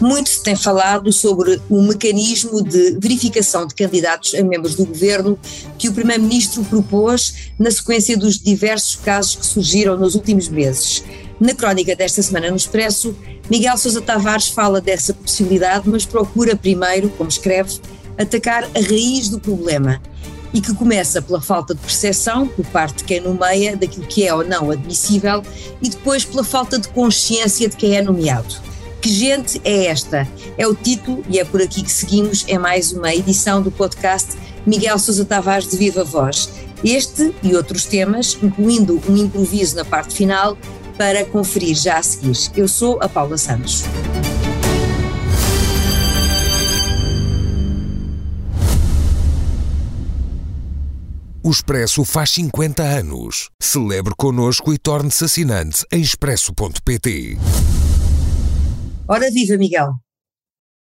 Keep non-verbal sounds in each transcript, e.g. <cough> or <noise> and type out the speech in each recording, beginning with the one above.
Muito se tem falado sobre o mecanismo de verificação de candidatos a membros do governo que o Primeiro-Ministro propôs na sequência dos diversos casos que surgiram nos últimos meses. Na crónica desta semana no Expresso, Miguel Sousa Tavares fala dessa possibilidade, mas procura primeiro, como escreve, atacar a raiz do problema e que começa pela falta de percepção por parte de quem nomeia daquilo que é ou não admissível e depois pela falta de consciência de quem é nomeado. Que gente é esta? É o título e é por aqui que seguimos é mais uma edição do podcast Miguel Sousa Tavares de Viva Voz. Este e outros temas, incluindo um improviso na parte final, para conferir já a seguir. Eu sou a Paula Santos. O Expresso faz 50 anos. Celebre connosco e torne-se assinante em expresso.pt. Ora viva, Miguel.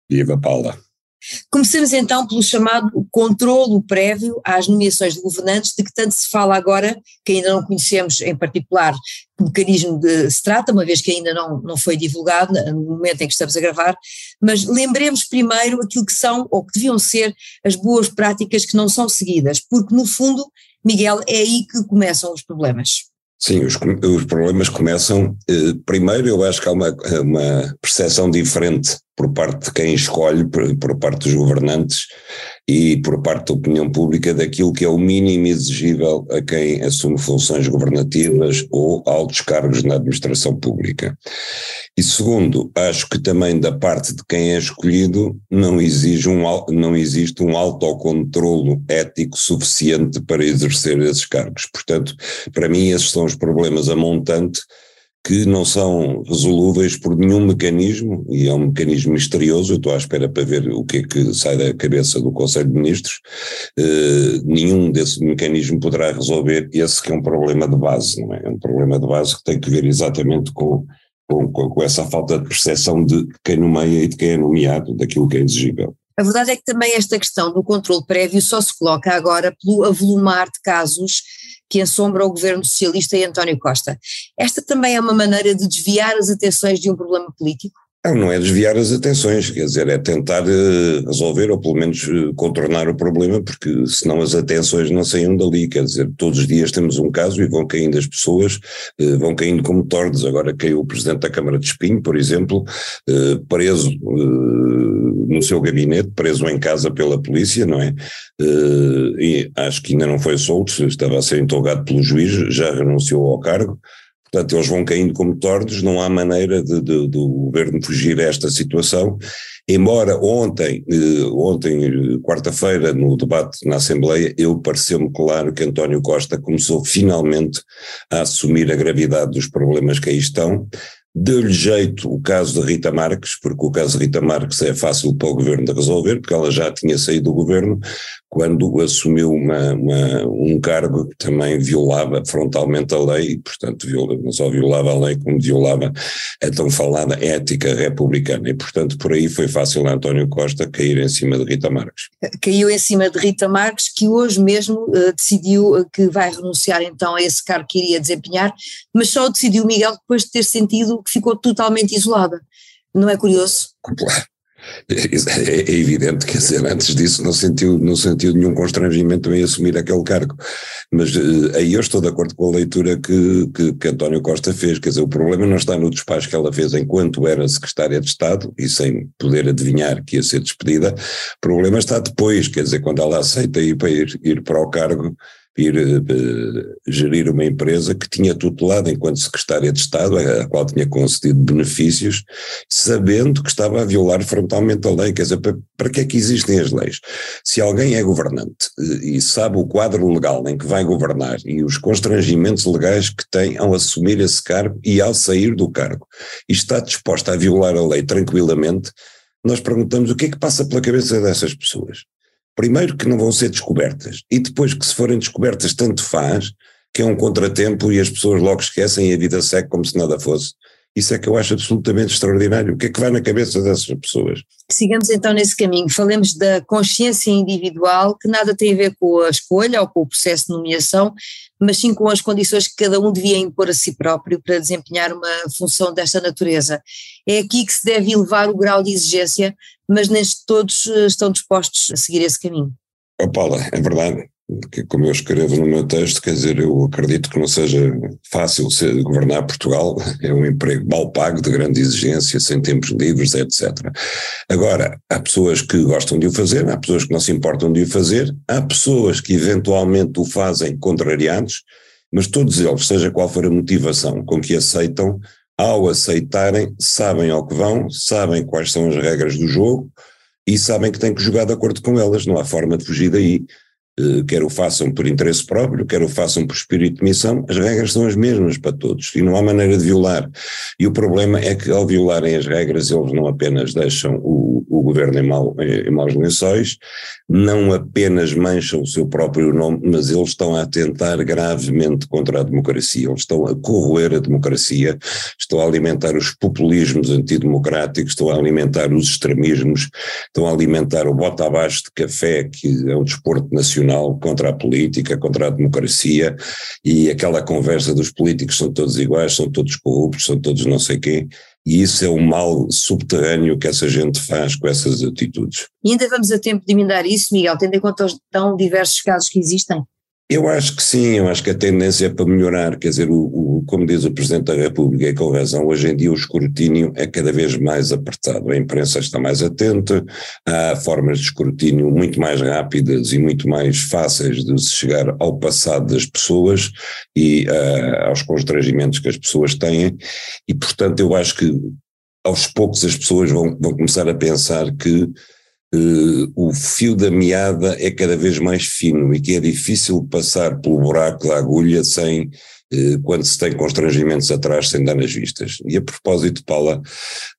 Viva, Paula. Comecemos então pelo chamado controlo prévio às nomeações de governantes, de que tanto se fala agora, que ainda não conhecemos em particular que mecanismo de, se trata, uma vez que ainda não, não foi divulgado no momento em que estamos a gravar, mas lembremos primeiro aquilo que são ou que deviam ser as boas práticas que não são seguidas, porque no fundo, Miguel, é aí que começam os problemas. Sim, os, os problemas começam. Eh, primeiro, eu acho que há uma, uma percepção diferente por parte de quem escolhe, por, por, parte dos governantes e por parte da opinião pública daquilo que é o mínimo exigível a quem assume funções governativas ou altos cargos na administração pública. E segundo, acho que também da parte de quem é escolhido não, exige um, não existe um autocontrolo ético suficiente para exercer esses cargos. Portanto, para mim esses são os problemas a montante que não são resolúveis por nenhum mecanismo, e é um mecanismo misterioso, eu estou à espera para ver o que é que sai da cabeça do Conselho de Ministros, eh, nenhum desse mecanismo poderá resolver esse que é um problema de base, não é? É um problema de base que tem que ver exatamente com, com, com essa falta de percepção de quem nomeia e de quem é nomeado, daquilo que é exigível. A verdade é que também esta questão do controle prévio só se coloca agora pelo avolumar de casos que assombra o governo socialista e António Costa. Esta também é uma maneira de desviar as atenções de um problema político? Não, não é desviar as atenções, quer dizer, é tentar uh, resolver ou pelo menos uh, contornar o problema, porque senão as atenções não saíam dali, quer dizer, todos os dias temos um caso e vão caindo as pessoas, uh, vão caindo como tordes. Agora caiu o presidente da Câmara de Espinho, por exemplo, preso no seu gabinete, preso em casa pela polícia, não é? e acho que ainda não foi solto, estava a ser interrogado pelo juiz, já renunciou ao cargo. Portanto, eles vão caindo como tordos, não há maneira de, de, do governo fugir a esta situação. Embora ontem, eh, ontem quarta-feira, no debate na Assembleia, eu pareceu-me claro que António Costa começou finalmente a assumir a gravidade dos problemas que aí estão, Deu-lhe jeito o caso de Rita Marques, porque o caso de Rita Marques é fácil para o governo de resolver, porque ela já tinha saído do governo quando assumiu uma, uma, um cargo que também violava frontalmente a lei, e portanto viola, não só violava a lei, como violava a tão falada ética republicana, e portanto por aí foi fácil a António Costa cair em cima de Rita Marques. Caiu em cima de Rita Marques, que hoje mesmo uh, decidiu que vai renunciar então a esse cargo que iria desempenhar, mas só decidiu Miguel depois de ter sentido que ficou totalmente isolada. Não é curioso? Claro. É, é evidente, quer dizer, antes disso não sentiu, não sentiu nenhum constrangimento em assumir aquele cargo. Mas uh, aí eu estou de acordo com a leitura que, que, que, António Costa fez, quer dizer, o problema não está no despacho que ela fez enquanto era secretária de Estado e sem poder adivinhar que ia ser despedida, o problema está depois, quer dizer, quando ela aceita ir para, ir, ir para o cargo vir uh, gerir uma empresa que tinha tutelado enquanto secretária de Estado, a qual tinha concedido benefícios, sabendo que estava a violar frontalmente a lei. Quer dizer, para, para que é que existem as leis? Se alguém é governante uh, e sabe o quadro legal em que vai governar e os constrangimentos legais que tem ao assumir esse cargo e ao sair do cargo, e está disposta a violar a lei tranquilamente, nós perguntamos o que é que passa pela cabeça dessas pessoas primeiro que não vão ser descobertas e depois que se forem descobertas tanto faz que é um contratempo e as pessoas logo esquecem e a vida segue como se nada fosse Isso é que eu acho absolutamente extraordinário. O que é que vai na cabeça dessas pessoas? Sigamos então nesse caminho. Falemos da consciência individual, que nada tem a ver com a escolha ou com o processo de nomeação, mas sim com as condições que cada um devia impor a si próprio para desempenhar uma função desta natureza. É aqui que se deve elevar o grau de exigência, mas nem todos eh, estão dispostos a seguir esse caminho. Oh Paula, é verdade que como eu escrevo no meu texto, quer dizer, eu acredito que não seja fácil ser, governar Portugal, <laughs> é um emprego mal pago, de grande exigência, sem tempos livres, etc. Agora, há pessoas que gostam de o fazer, há pessoas que não se importam de o fazer, há pessoas que eventualmente o fazem contrariados, mas todos eles, seja qual for a motivação com que aceitam, ao aceitarem, sabem ao que vão, sabem quais são as regras do jogo e sabem que têm que jogar de acordo com elas, não há forma de fugir daí. Eh, quer o façam por interesse próprio, quer o façam por espírito de missão, as regras são as mesmas para todos e não há maneira de violar. E o problema é que ao violarem as regras eles não apenas deixam o, o governo em, mau, em maus lençóis, não apenas mancham o seu próprio nome, mas eles estão a atentar gravemente contra a democracia, eles estão a corroer a democracia, estão a alimentar os populismos antidemocráticos, estão a alimentar os extremismos, estão a alimentar o bota abaixo de café, que é um desporto nacional contra a política, contra a democracia e aquela conversa dos políticos são todos iguais, são todos corruptos, são todos não sei quem. E isso é um mal subterrâneo que essa gente faz com essas atitudes. E ainda vamos a tempo de emendar isso, Miguel, tendo em conta os tão diversos casos que existem? Eu acho que sim, eu acho que a tendência é para melhorar, quer dizer, o, o, como diz o Presidente da República, e com razão, hoje em dia o escrutínio é cada vez mais apertado, a imprensa está mais atenta, há formas de escrutínio muito mais rápidas e muito mais fáceis de se chegar ao passado das pessoas e uh, aos constrangimentos que as pessoas têm, e portanto eu acho que aos poucos as pessoas vão, vão começar a pensar que uh, o fio da meada é cada vez mais fino e que é difícil passar pelo buraco da agulha sem uh, quando se tem constrangimentos atrás sem dar nas vistas. E a propósito, Paula,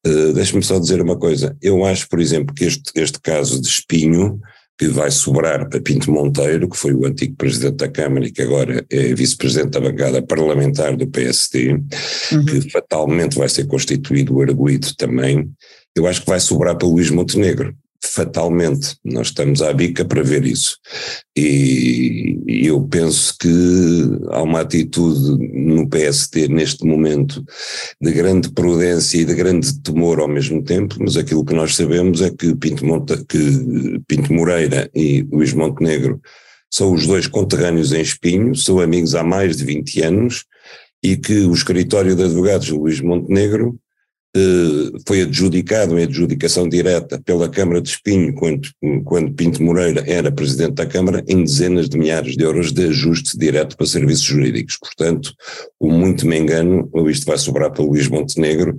uh, deixa-me só dizer uma coisa. Eu acho, por exemplo, que este, este caso de espinho, que vai sobrar para Pinto Monteiro, que foi o antigo presidente da Câmara e que agora é vice-presidente da bancada parlamentar do PSD, uhum. que fatalmente vai ser constituído o arguído também, eu acho que vai sobrar para Luís Montenegro fatalmente. Nós estamos à bica para ver isso. E, e, eu penso que há uma atitude no PSD neste momento de grande prudência e de grande temor ao mesmo tempo, mas aquilo que nós sabemos é que Pinto, Monte, que Pinto Moreira e Luís Montenegro são os dois conterrâneos em Espinho, são amigos há mais de 20 anos e que o escritório de advogados Luís Montenegro foi adjudicado em adjudicação direta pela Câmara de Espinho, quando, quando Pinto Moreira era presidente da Câmara, em dezenas de milhares de euros de ajuste direto para serviços jurídicos. Portanto, o muito me engano, isto vai sobrar para Luís Montenegro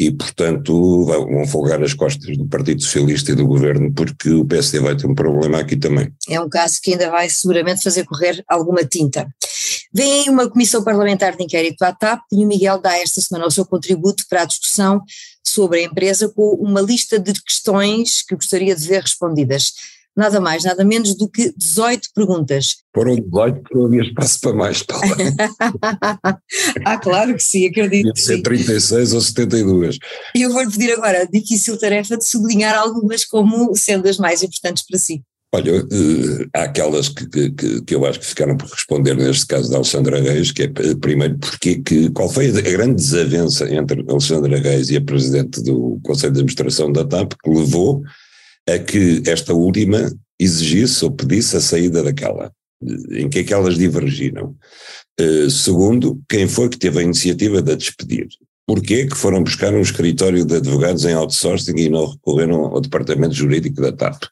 e, portanto, vão folgar as costas do Partido Socialista e do Governo, porque o PSD vai ter um problema aqui também. É um caso que ainda vai seguramente fazer correr alguma tinta. Vem aí uma comissão parlamentar de inquérito à TAP e o Miguel dá esta semana o seu contributo para a discussão sobre a empresa com uma lista de questões que gostaria de ver respondidas. Nada mais, nada menos do que 18 perguntas. Foram 18 porque não havia espaço para mais, Paula. <laughs> ah, claro que sim, acredito. Devia ser 36 ou 72. E eu vou-lhe pedir agora a difícil tarefa de sublinhar algumas como sendo as mais importantes para si. Olha, uh, há aquelas que, que, que, eu acho que ficaram por responder neste caso da Alexandra Reis, que é primeiro porque que, qual foi a grande desavença entre Alexandra Reis e a Presidente do Conselho de Administração da TAP que levou a que esta última exigisse ou pedisse a saída daquela, em que é que elas divergiram. Uh, segundo, quem foi que teve a iniciativa de a despedir? Porquê que foram buscar um escritório de advogados em outsourcing e não recorreram ao departamento jurídico da TAP?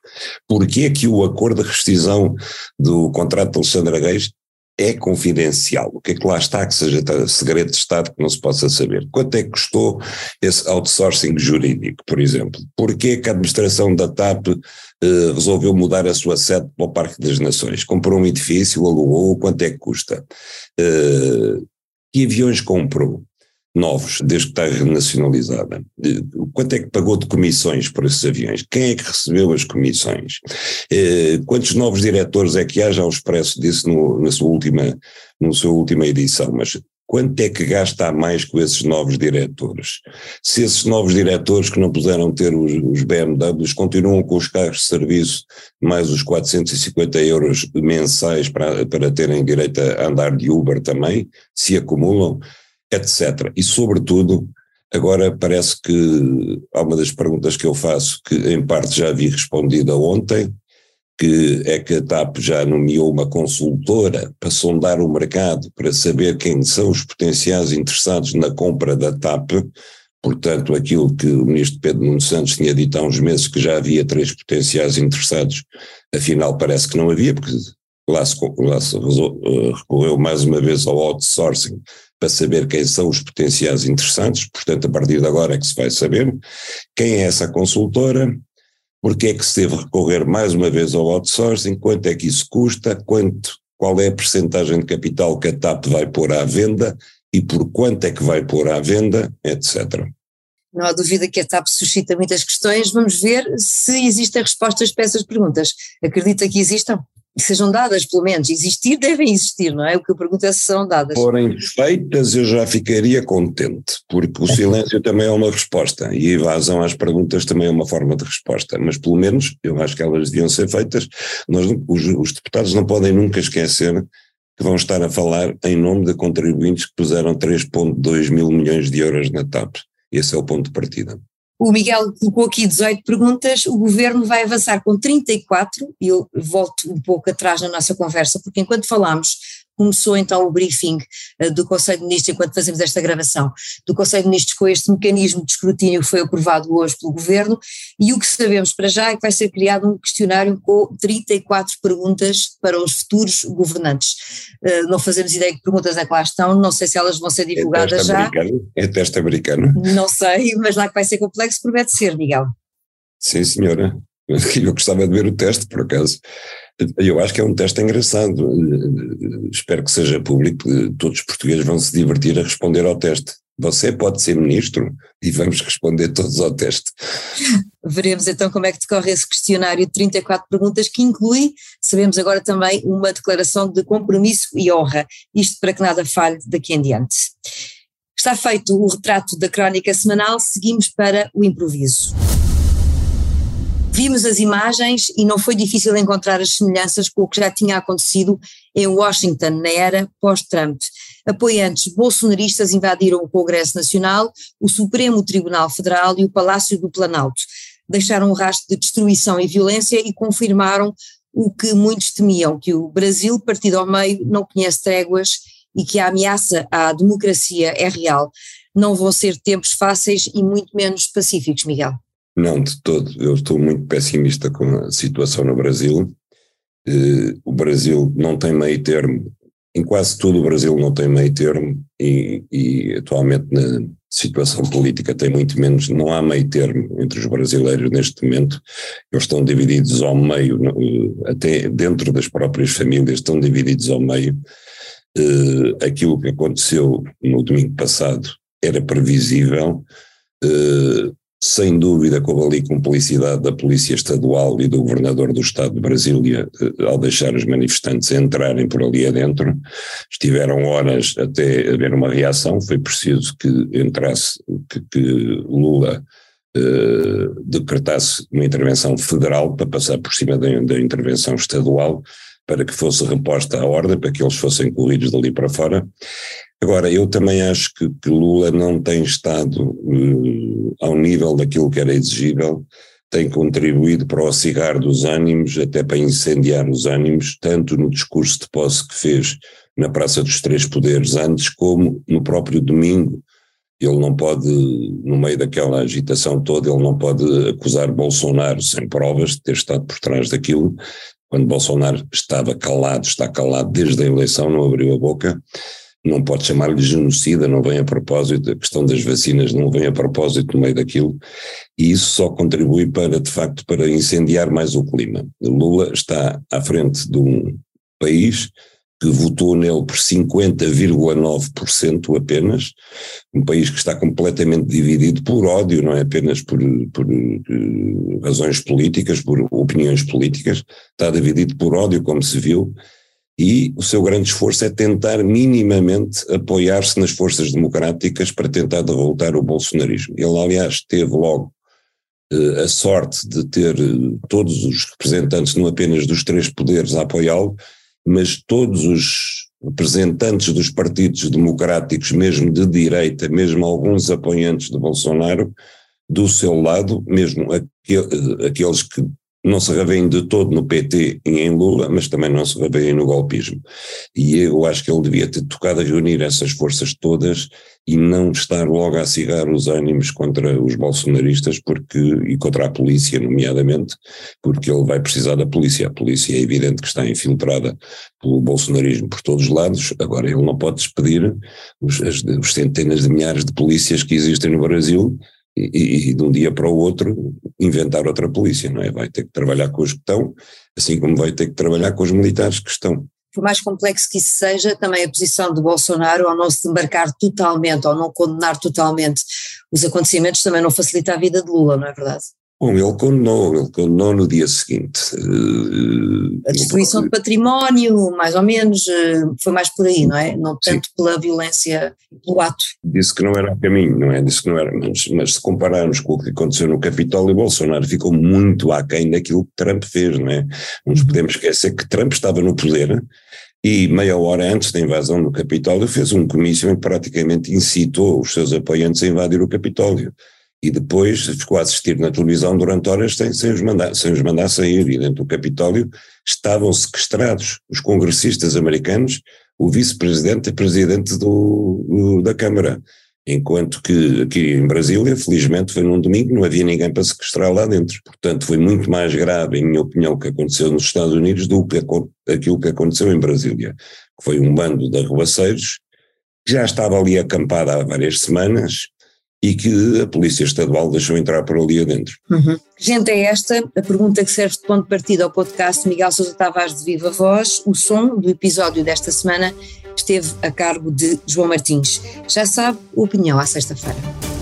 Porquê que o acordo de rescisão do contrato de Alexandra Reis é confidencial? O que é que lá está que seja segredo de Estado que não se possa saber? Quanto é que custou esse outsourcing jurídico, por exemplo? Porquê que a administração da TAP eh, resolveu mudar a sua sede para o Parque das Nações? Comprou um edifício, alugou, quanto é que custa? Eh, que aviões comprou? Novos, desde que está renacionalizada. Quanto é que pagou de comissões por esses aviões? Quem é que recebeu as comissões? Eh, quantos novos diretores é que há? Já o Expresso disse no, na, sua última, na sua última edição, mas quanto é que gasta a mais com esses novos diretores? Se esses novos diretores que não puderam ter os, os BMWs continuam com os carros de serviço mais os 450 euros mensais para, para terem direito a andar de Uber também, se acumulam, etc. E sobretudo, agora parece que há uma das perguntas que eu faço que em parte já vi respondida ontem, que é que a TAP já nomeou uma consultora para sondar o mercado, para saber quem são os potenciais interessados na compra da TAP, portanto aquilo que o ministro Pedro Nuno Santos tinha dito há uns meses que já havia três potenciais interessados, afinal parece que não havia, porque lá se, lá se eh, recorreu mais uma vez ao outsourcing para saber quem são os potenciais interessados, portanto a partir de agora é que se vai saber quem é essa consultora, porque é que se deve recorrer mais uma vez ao outsourcing, quanto é que isso custa, quanto, qual é a percentagem de capital que a TAP vai pôr à venda e por quanto é que vai pôr à venda, etc. Não há dúvida que a TAP suscita muitas questões. Vamos ver se existem respostas para essas perguntas. Acredita que existam? Sejam dadas, pelo menos. Existir, <laughs> devem existir, não é? O que eu pergunto é se são dadas. Forem feitas, eu já ficaria contente, porque o silêncio também é uma resposta e a evasão às perguntas também é uma forma de resposta, mas pelo menos eu acho que elas deviam ser feitas. Nós, os, os deputados não podem nunca esquecer que vão estar a falar em nome de contribuintes que puseram 3,2 mil milhões de euros na TAP. Esse é o ponto de partida. O Miguel colocou aqui 18 perguntas, o governo vai avançar com 34, e eu volto um pouco atrás na nossa conversa, porque enquanto falámos começou então o briefing uh, do Conselho de Ministros, enquanto fazemos esta gravação, do Conselho de Ministros com este mecanismo de escrutínio que foi aprovado hoje pelo Governo, e o que sabemos para já é que vai ser criado um questionário com 34 perguntas para os futuros governantes. Uh, não fazemos ideia de que perguntas é que lá estão, não sei se elas vão ser divulgadas é já. Americano. É teste americano. Não sei, mas lá que vai ser complexo, promete ser, Miguel. Sim, senhora. Eu gostava de ver o teste, por acaso. Eu acho que é um teste engraçado. Espero que seja público. Todos os portugueses vão se divertir a responder ao teste. Você pode ser ministro e vamos responder todos ao teste. Veremos então como é que decorre esse questionário de 34 perguntas, que inclui, sabemos agora também, uma declaração de compromisso e honra. Isto para que nada falhe daqui em diante. Está feito o retrato da crónica semanal, seguimos para o improviso. Vimos as imagens e não foi difícil encontrar as semelhanças com o que já tinha acontecido em Washington na era pós-Trump. Apoiantes bolsonaristas invadiram o Congresso Nacional, o Supremo Tribunal Federal e o Palácio do Planalto. Deixaram um rastro de destruição e violência e confirmaram o que muitos temiam, que o Brasil, partido ao meio, não conhece tréguas e que a ameaça à democracia é real. Não vão ser tempos fáceis e muito menos pacíficos, Miguel. Não, de todo. Eu estou muito pessimista com a situação no Brasil. Eh, o Brasil não tem meio termo. Em quase tudo o Brasil não tem meio termo e, e atualmente na situação política tem muito menos. Não há meio termo entre os brasileiros neste momento. Eles estão divididos ao meio, eh, até dentro das próprias famílias estão divididos ao meio. Eh, aquilo que aconteceu no domingo passado era previsível sem dúvida que houve ali cumplicidade da Polícia Estadual e do Governador do Estado de Brasília eh, ao deixar os manifestantes entrarem por ali adentro. Estiveram horas até haver uma reação, foi preciso que entrasse, que, que Lula eh, decretasse uma intervenção federal para passar por cima da, da intervenção estadual para que fosse reposta a ordem, para que eles fossem corridos dali para fora. Agora, eu também acho que, que Lula não tem estado uh, ao nível daquilo que era exigível, tem contribuído para o cigarro dos ânimos, até para incendiar os ânimos, tanto no discurso de posse que fez na Praça dos Três Poderes antes, como no próprio domingo. Ele não pode, no meio daquela agitação toda, ele não pode acusar Bolsonaro sem provas de ter estado por trás daquilo, quando Bolsonaro estava calado, está calado desde a eleição, não abriu a boca não pode chamar-lhe genocida, não vem a propósito, a questão das vacinas não vem a propósito no meio daquilo, e isso só contribui para, de facto, para incendiar mais o clima. Lula está à frente de um país que votou nele por 50,9% apenas, um país que está completamente dividido por ódio, não é apenas por, por uh, razões políticas, por opiniões políticas, está dividido por ódio, como se viu, e o seu grande esforço é tentar minimamente apoiar-se nas forças democráticas para tentar derrotar o bolsonarismo. Ele, aliás, teve logo eh, a sorte de ter eh, todos os representantes, não apenas dos três poderes, a apoiá-lo, mas todos os representantes dos partidos democráticos, mesmo de direita, mesmo alguns apoiantes de Bolsonaro, do seu lado, mesmo eh, aqueles que não se revêem de todo no PT e em Lula, mas também não se revêem no golpismo. E eu acho que ele devia ter tocado a reunir essas forças todas e não estar logo a acirrar os ânimos contra os bolsonaristas porque, e contra a polícia, nomeadamente, porque ele vai precisar da polícia. A polícia é evidente que está infiltrada pelo bolsonarismo por todos os lados, agora ele não pode despedir os, as, os centenas de milhares de polícias que existem no Brasil e, e, de um dia para o outro inventar outra polícia, não é? Vai ter que trabalhar com os que estão, assim como vai ter que trabalhar com os militares que estão. Por mais complexo que isso seja, também a posição de Bolsonaro ao não se demarcar totalmente, ao não condenar totalmente os acontecimentos, também não facilita a vida de Lula, não é verdade? Bom, ele condenou, ele condenou no dia seguinte. Uh, a destruição de património, mais ou menos, uh, foi mais por aí, não é? Não tanto Sim. pela violência, pelo ato. Disse que não era o caminho, não é? Disse que não era, mas, mas se compararmos com o que aconteceu no Capitólio, Bolsonaro ficou muito aquém daquilo que Trump fez, não é? Não nos uhum. podemos esquecer que Trump estava no poder e meia hora antes da invasão do Capitólio fez um comício em que praticamente incitou os seus apoiantes a invadir o Capitólio e depois ficou a assistir na televisão durante horas sem, sem, os, mandar, sem os mandar sair, e dentro do Capitólio estavam sequestrados os congressistas americanos, o vice-presidente e presidente do, do, da Câmara, enquanto que aqui em Brasília, felizmente foi num domingo, não havia ninguém para sequestrar lá dentro. Portanto, foi muito mais grave, em minha opinião, o que aconteceu nos Estados Unidos do que aquilo que aconteceu em Brasília, foi um bando de arruaceiros, que já estava ali acampada há várias semanas, e que a Polícia Estadual deixou entrar por ali adentro. Uhum. Gente, é esta a pergunta que serve de ponto de partida ao podcast Miguel Sousa Tavares de Viva Voz. O som do episódio desta semana esteve a cargo de João Martins. Já sabe, opinião à sexta-feira.